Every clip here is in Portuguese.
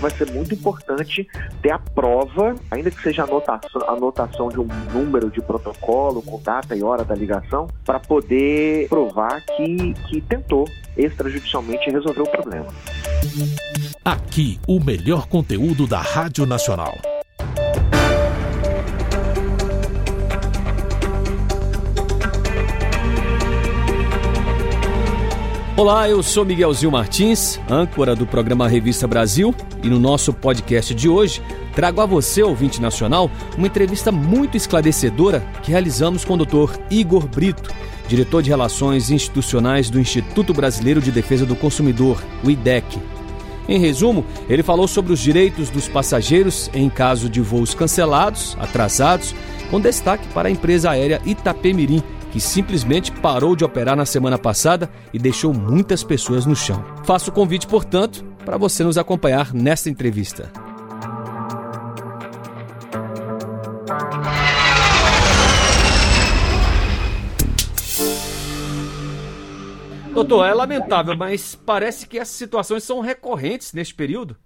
vai ser muito importante ter a prova, ainda que seja anotação, anotação de um número de protocolo com data e hora da ligação, para poder provar que, que tentou extrajudicialmente resolver o problema. Aqui, o melhor conteúdo da Rádio Nacional. Olá, eu sou Miguelzinho Martins, âncora do programa Revista Brasil, e no nosso podcast de hoje trago a você, ouvinte nacional, uma entrevista muito esclarecedora que realizamos com o Dr. Igor Brito, diretor de Relações Institucionais do Instituto Brasileiro de Defesa do Consumidor, o IDEC. Em resumo, ele falou sobre os direitos dos passageiros em caso de voos cancelados, atrasados, com destaque para a empresa aérea Itapemirim, que simplesmente parou de operar na semana passada e deixou muitas pessoas no chão. Faço o convite, portanto, para você nos acompanhar nesta entrevista. Doutor, é lamentável, mas parece que essas situações são recorrentes neste período.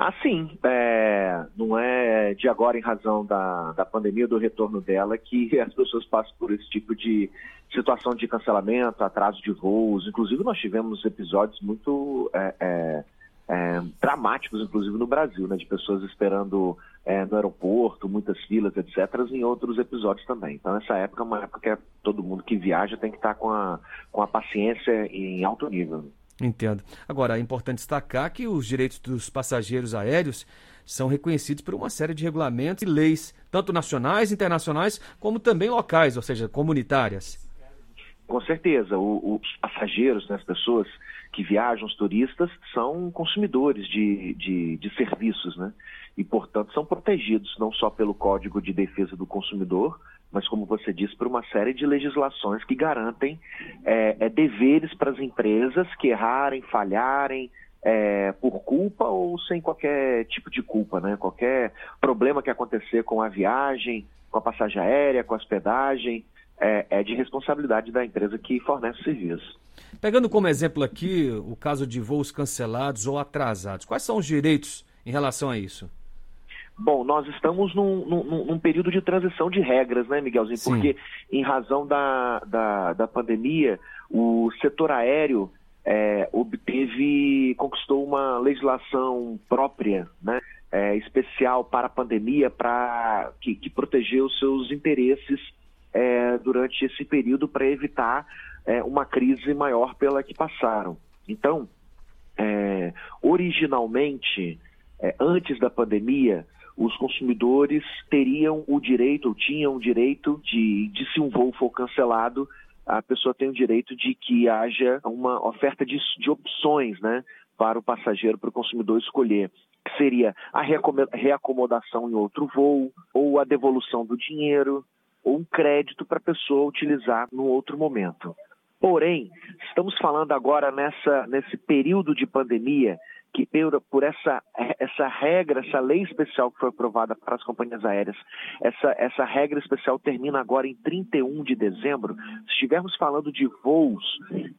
Assim, é, não é de agora, em razão da, da pandemia, do retorno dela, que as pessoas passam por esse tipo de situação de cancelamento, atraso de voos. Inclusive, nós tivemos episódios muito é, é, é dramáticos, inclusive no Brasil, né, de pessoas esperando é, no aeroporto, muitas filas, etc., em outros episódios também. Então, essa época é uma época que é, todo mundo que viaja tem que estar com a, com a paciência em alto nível. Entendo. Agora, é importante destacar que os direitos dos passageiros aéreos são reconhecidos por uma série de regulamentos e leis, tanto nacionais, internacionais, como também locais, ou seja, comunitárias. Com certeza. O, os passageiros, né, as pessoas que viajam, os turistas, são consumidores de, de, de serviços, né? E, portanto, são protegidos não só pelo Código de Defesa do Consumidor, mas como você disse, por uma série de legislações que garantem é, é, deveres para as empresas que errarem, falharem, é, por culpa ou sem qualquer tipo de culpa, né? Qualquer problema que acontecer com a viagem, com a passagem aérea, com a hospedagem, é, é de responsabilidade da empresa que fornece o serviço. Pegando como exemplo aqui o caso de voos cancelados ou atrasados, quais são os direitos em relação a isso? Bom, nós estamos num, num, num, período de transição de regras, né, Miguelzinho? Sim. Porque, em razão da, da, da, pandemia, o setor aéreo é, obteve, conquistou uma legislação própria, né? É, especial para a pandemia, para que, que protegeu os seus interesses é, durante esse período para evitar é, uma crise maior pela que passaram. Então, é, originalmente, é, antes da pandemia, os consumidores teriam o direito, ou tinham o direito de, de se um voo for cancelado, a pessoa tem o direito de que haja uma oferta de, de opções, né? Para o passageiro, para o consumidor escolher que seria a reacomodação em outro voo, ou a devolução do dinheiro, ou um crédito para a pessoa utilizar no outro momento. Porém, estamos falando agora nessa, nesse período de pandemia que por, essa, essa regra, essa lei especial que foi aprovada para as companhias aéreas, essa, essa regra especial termina agora em 31 de dezembro. Se estivermos falando de voos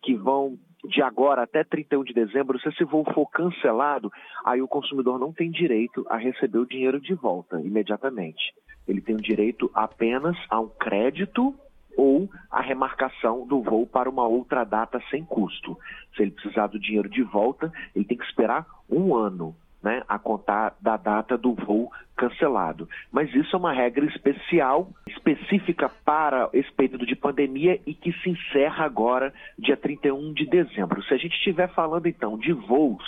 que vão de agora até 31 de dezembro, se esse voo for cancelado, aí o consumidor não tem direito a receber o dinheiro de volta imediatamente. Ele tem o direito apenas a um crédito ou a remarcação do voo para uma outra data sem custo. Se ele precisar do dinheiro de volta, ele tem que esperar um ano. Né, a contar da data do voo cancelado. Mas isso é uma regra especial, específica para esse período de pandemia e que se encerra agora, dia 31 de dezembro. Se a gente estiver falando então de voos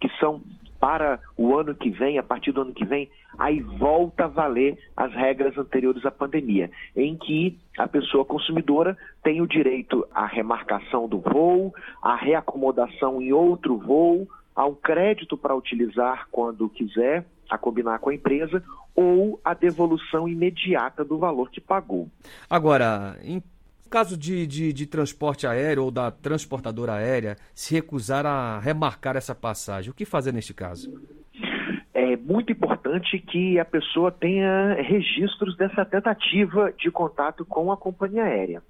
que são para o ano que vem, a partir do ano que vem, aí volta a valer as regras anteriores à pandemia, em que a pessoa consumidora tem o direito à remarcação do voo, à reacomodação em outro voo, a um crédito para utilizar quando quiser, a combinar com a empresa, ou a devolução imediata do valor que pagou. Agora, em caso de, de, de, transporte aéreo ou da transportadora aérea se recusar a remarcar essa passagem, o que fazer neste caso? É muito importante que a pessoa tenha registros dessa tentativa de contato com a companhia aérea.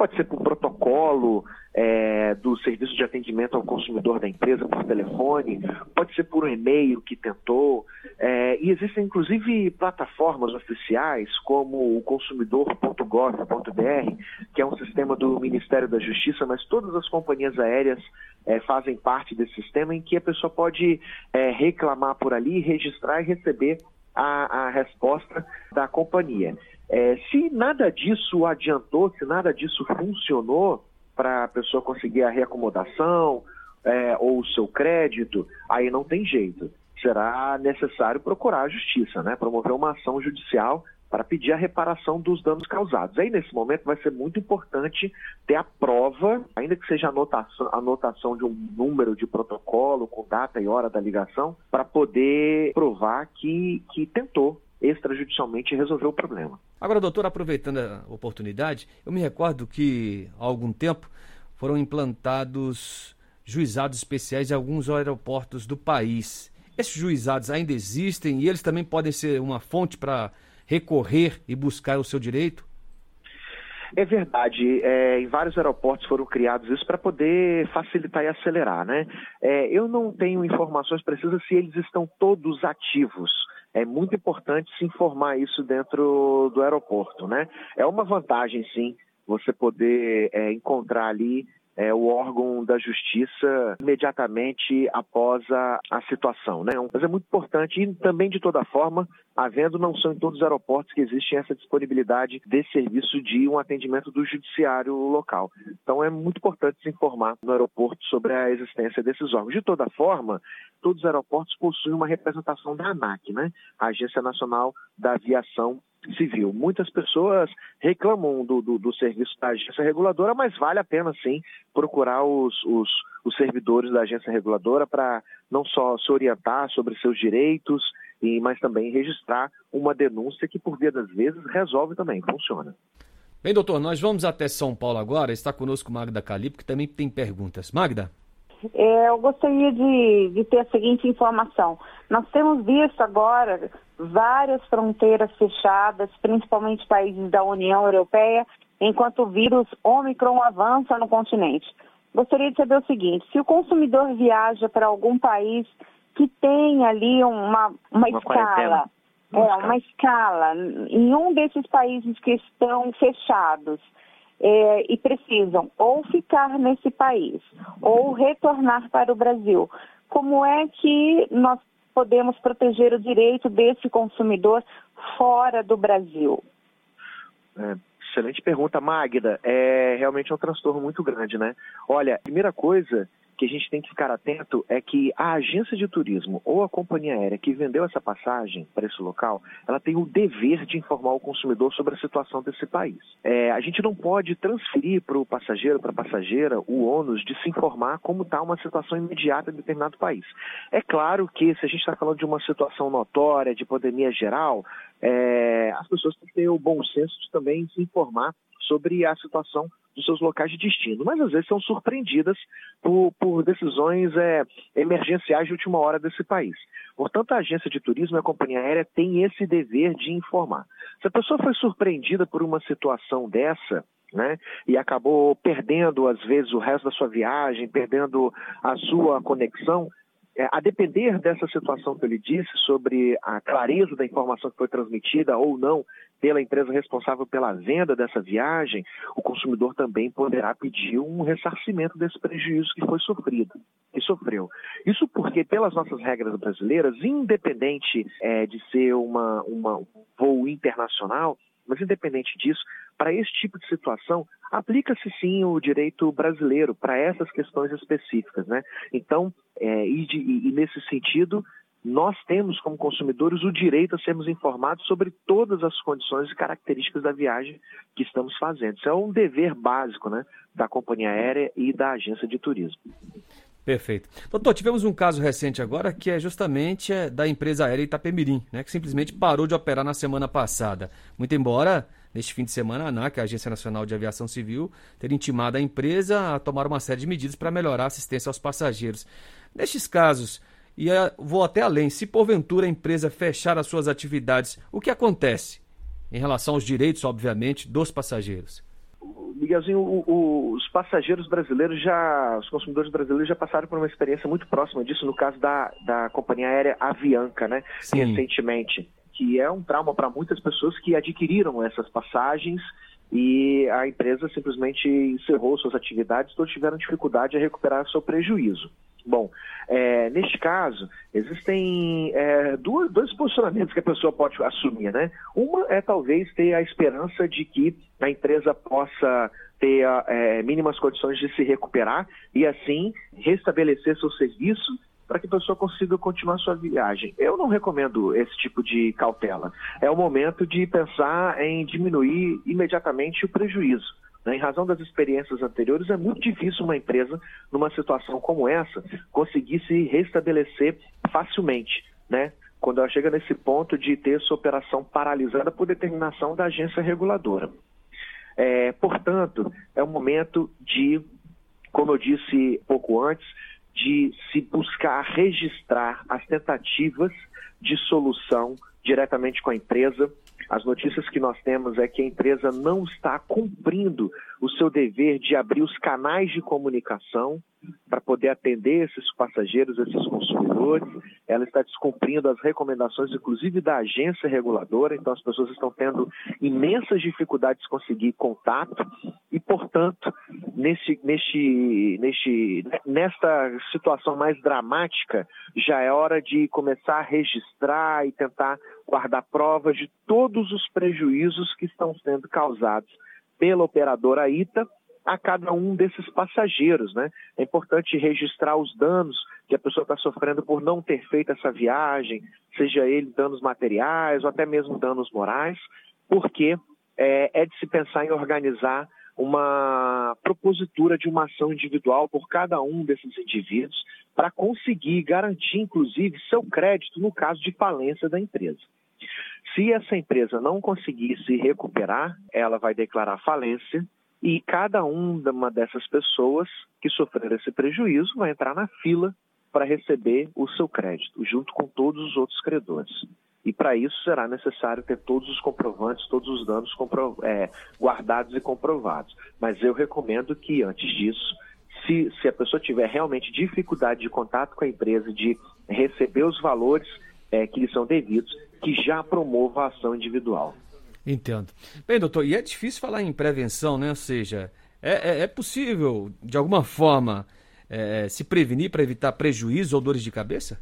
Pode ser por protocolo é, do serviço de atendimento ao consumidor da empresa por telefone, pode ser por um e-mail que tentou. É, e existem inclusive plataformas oficiais como o consumidor.gov.br, que é um sistema do Ministério da Justiça, mas todas as companhias aéreas é, fazem parte desse sistema em que a pessoa pode é, reclamar por ali, registrar e receber a, a resposta da companhia. É, se nada disso adiantou, se nada disso funcionou para a pessoa conseguir a reacomodação é, ou o seu crédito, aí não tem jeito. Será necessário procurar a justiça, né? promover uma ação judicial para pedir a reparação dos danos causados. Aí, nesse momento, vai ser muito importante ter a prova, ainda que seja anotação, anotação de um número de protocolo com data e hora da ligação, para poder provar que, que tentou extrajudicialmente resolver o problema. Agora, doutor, aproveitando a oportunidade, eu me recordo que há algum tempo foram implantados juizados especiais em alguns aeroportos do país. Esses juizados ainda existem e eles também podem ser uma fonte para recorrer e buscar o seu direito? É verdade. É, em vários aeroportos foram criados isso para poder facilitar e acelerar, né? É, eu não tenho informações precisas se eles estão todos ativos é muito importante se informar isso dentro do aeroporto, né? É uma vantagem, sim, você poder é, encontrar ali é, o órgão da justiça imediatamente após a, a situação. Né? Mas é muito importante e também, de toda forma, havendo não são em todos os aeroportos que existe essa disponibilidade de serviço de um atendimento do judiciário local. Então é muito importante se informar no aeroporto sobre a existência desses órgãos. De toda forma, todos os aeroportos possuem uma representação da ANAC, né? a Agência Nacional da Aviação civil. Muitas pessoas reclamam do, do, do, serviço da agência reguladora, mas vale a pena sim procurar os, os, os servidores da agência reguladora para não só se orientar sobre seus direitos, e, mas também registrar uma denúncia que, por via das vezes, resolve também, funciona. Bem, doutor, nós vamos até São Paulo agora. Está conosco Magda Calipo, que também tem perguntas. Magda? É, eu gostaria de, de ter a seguinte informação. Nós temos visto agora várias fronteiras fechadas, principalmente países da União Europeia, enquanto o vírus Omicron avança no continente. Gostaria de saber o seguinte: se o consumidor viaja para algum país que tem ali uma, uma, uma escala, é, uma escala, em um desses países que estão fechados, é, e precisam ou ficar nesse país ou retornar para o Brasil. Como é que nós podemos proteger o direito desse consumidor fora do Brasil? É, excelente pergunta, Magda. É realmente um transtorno muito grande, né? Olha, primeira coisa que a gente tem que ficar atento é que a agência de turismo ou a companhia aérea que vendeu essa passagem para esse local, ela tem o dever de informar o consumidor sobre a situação desse país. É, a gente não pode transferir para o passageiro, para a passageira, o ônus de se informar como está uma situação imediata em determinado país. É claro que se a gente está falando de uma situação notória, de pandemia geral, é, as pessoas têm que ter o bom senso de também se informar sobre a situação dos seus locais de destino, mas às vezes são surpreendidas por, por decisões é, emergenciais de última hora desse país. Portanto, a agência de turismo e a companhia aérea têm esse dever de informar. Se a pessoa foi surpreendida por uma situação dessa, né, e acabou perdendo, às vezes, o resto da sua viagem, perdendo a sua conexão, é, a depender dessa situação que eu lhe disse, sobre a clareza da informação que foi transmitida ou não pela empresa responsável pela venda dessa viagem, o consumidor também poderá pedir um ressarcimento desse prejuízo que foi sofrido, que sofreu. Isso porque, pelas nossas regras brasileiras, independente é, de ser uma, uma, um voo internacional, mas, independente disso, para esse tipo de situação, aplica-se sim o direito brasileiro para essas questões específicas. Né? Então, é, e, de, e nesse sentido, nós temos, como consumidores, o direito a sermos informados sobre todas as condições e características da viagem que estamos fazendo. Isso é um dever básico né, da companhia aérea e da agência de turismo. Perfeito. Doutor, tivemos um caso recente agora que é justamente é, da empresa aérea Itapemirim, né, que simplesmente parou de operar na semana passada. Muito embora, neste fim de semana, a ANAC, a Agência Nacional de Aviação Civil, ter intimado a empresa a tomar uma série de medidas para melhorar a assistência aos passageiros. Nestes casos, e vou até além, se porventura a empresa fechar as suas atividades, o que acontece em relação aos direitos, obviamente, dos passageiros? Miguelzinho, o, o, os passageiros brasileiros já, os consumidores brasileiros já passaram por uma experiência muito próxima disso, no caso da, da companhia aérea Avianca, né? Sim. Recentemente, que é um trauma para muitas pessoas que adquiriram essas passagens e a empresa simplesmente encerrou suas atividades, todos tiveram dificuldade a recuperar seu prejuízo. Bom, é, neste caso, existem é, dois, dois posicionamentos que a pessoa pode assumir, né? Uma é talvez ter a esperança de que a empresa possa ter é, mínimas condições de se recuperar e assim restabelecer seu serviço para que a pessoa consiga continuar sua viagem. Eu não recomendo esse tipo de cautela. É o momento de pensar em diminuir imediatamente o prejuízo. Né? Em razão das experiências anteriores, é muito difícil uma empresa, numa situação como essa, conseguir se restabelecer facilmente. Né? Quando ela chega nesse ponto de ter sua operação paralisada por determinação da agência reguladora. É, portanto, é o momento de, como eu disse pouco antes, de se buscar registrar as tentativas de solução diretamente com a empresa, as notícias que nós temos é que a empresa não está cumprindo o seu dever de abrir os canais de comunicação para poder atender esses passageiros, esses consumidores. Ela está descumprindo as recomendações, inclusive da agência reguladora, então as pessoas estão tendo imensas dificuldades de conseguir contato e, portanto, nesse, neste, neste, nesta situação mais dramática, já é hora de começar a registrar e tentar guardar provas de todos os prejuízos que estão sendo causados pela operadora ITA a cada um desses passageiros. Né? É importante registrar os danos que a pessoa está sofrendo por não ter feito essa viagem, seja ele danos materiais ou até mesmo danos morais, porque é, é de se pensar em organizar uma propositura de uma ação individual por cada um desses indivíduos para conseguir garantir, inclusive, seu crédito no caso de falência da empresa. Se essa empresa não conseguir se recuperar, ela vai declarar falência e cada uma dessas pessoas que sofreram esse prejuízo vai entrar na fila para receber o seu crédito, junto com todos os outros credores. E para isso será necessário ter todos os comprovantes, todos os danos é, guardados e comprovados. Mas eu recomendo que, antes disso, se, se a pessoa tiver realmente dificuldade de contato com a empresa, de receber os valores é, que lhe são devidos, que já promova a ação individual. Entendo. Bem, doutor, e é difícil falar em prevenção, né? Ou seja, é, é, é possível, de alguma forma, é, se prevenir para evitar prejuízo ou dores de cabeça?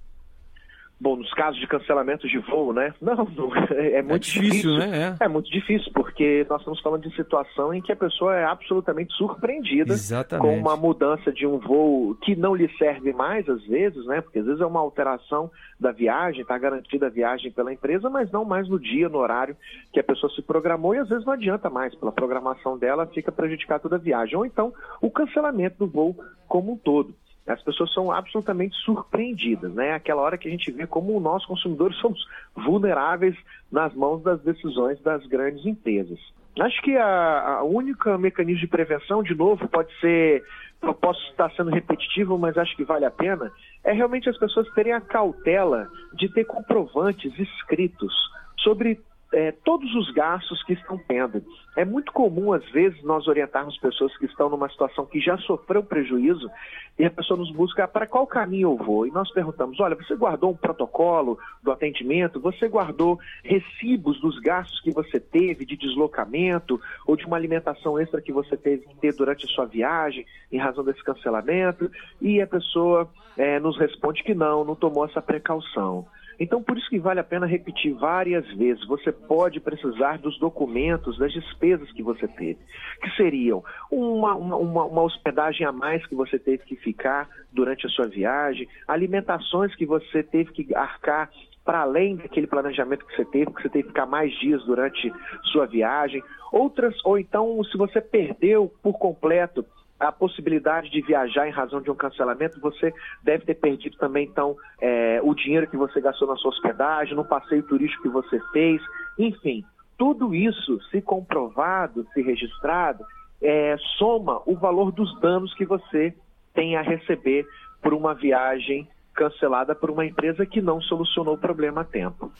Bom, nos casos de cancelamento de voo, né? Não, não é, é muito é difícil, difícil, né? É. é. muito difícil, porque nós estamos falando de situação em que a pessoa é absolutamente surpreendida Exatamente. com uma mudança de um voo que não lhe serve mais, às vezes, né? Porque às vezes é uma alteração da viagem, está garantida a viagem pela empresa, mas não mais no dia, no horário que a pessoa se programou, e às vezes não adianta mais, pela programação dela fica prejudicada toda a viagem. Ou então o cancelamento do voo como um todo as pessoas são absolutamente surpreendidas, né? Aquela hora que a gente vê como nós consumidores somos vulneráveis nas mãos das decisões das grandes empresas. Acho que a, a única mecanismo de prevenção, de novo, pode ser, eu posso estar sendo repetitivo, mas acho que vale a pena, é realmente as pessoas terem a cautela de ter comprovantes escritos sobre é, todos os gastos que estão tendo. É muito comum, às vezes, nós orientarmos pessoas que estão numa situação que já sofreu prejuízo e a pessoa nos busca para qual caminho eu vou. E nós perguntamos: olha, você guardou um protocolo do atendimento? Você guardou recibos dos gastos que você teve de deslocamento ou de uma alimentação extra que você teve que ter durante a sua viagem em razão desse cancelamento? E a pessoa é, nos responde que não, não tomou essa precaução. Então, por isso que vale a pena repetir várias vezes. Você pode precisar dos documentos, das despesas que você teve, que seriam uma, uma, uma hospedagem a mais que você teve que ficar durante a sua viagem, alimentações que você teve que arcar para além daquele planejamento que você teve, que você teve que ficar mais dias durante sua viagem, outras, ou então se você perdeu por completo a possibilidade de viajar em razão de um cancelamento, você deve ter perdido também, então, é, o dinheiro que você gastou na sua hospedagem, no passeio turístico que você fez, enfim, tudo isso, se comprovado, se registrado, é, soma o valor dos danos que você tem a receber por uma viagem cancelada por uma empresa que não solucionou o problema a tempo.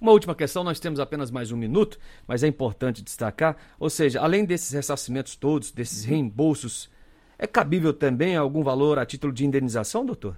Uma última questão, nós temos apenas mais um minuto, mas é importante destacar, ou seja, além desses ressarcimentos todos, desses reembolsos, é cabível também algum valor a título de indenização, doutor?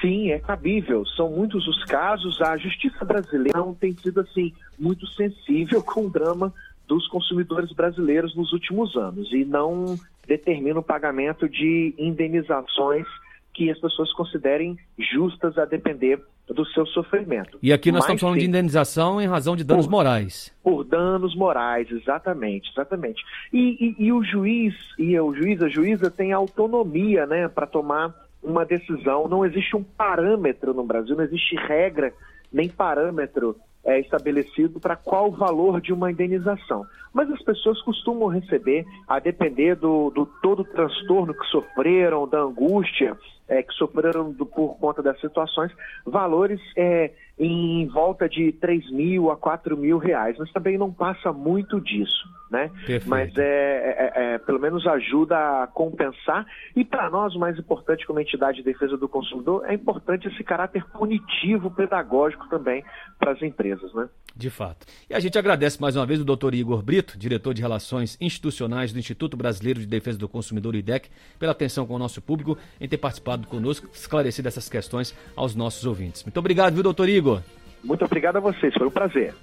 Sim, é cabível. São muitos os casos. A justiça brasileira não tem sido assim muito sensível com o drama dos consumidores brasileiros nos últimos anos e não determina o pagamento de indenizações que as pessoas considerem justas a depender do seu sofrimento. E aqui nós Mas, estamos falando sim, de indenização em razão de danos por, morais. Por danos morais, exatamente, exatamente. E, e, e o juiz e o juiz, a juíza tem autonomia, né, para tomar uma decisão. Não existe um parâmetro no Brasil, não existe regra nem parâmetro é, estabelecido para qual o valor de uma indenização. Mas as pessoas costumam receber, a depender do, do todo o transtorno que sofreram, da angústia é, que sofreram do, por conta das situações, valores é, em volta de 3 mil a 4 mil reais, mas também não passa muito disso, né? Perfeito. Mas é, é, é, é pelo menos ajuda a compensar e para nós o mais importante como entidade de defesa do consumidor é importante esse caráter punitivo pedagógico também para as empresas, né? De fato. E a gente agradece mais uma vez o doutor Igor Brito, diretor de Relações Institucionais do Instituto Brasileiro de Defesa do Consumidor, IDEC, pela atenção com o nosso público, em ter participado conosco, esclarecido essas questões aos nossos ouvintes. Muito obrigado, viu, doutor Igor? Igor. Muito obrigado a vocês, foi um prazer.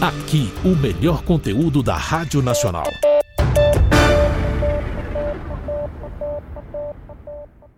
Aqui, o melhor conteúdo da Rádio Nacional.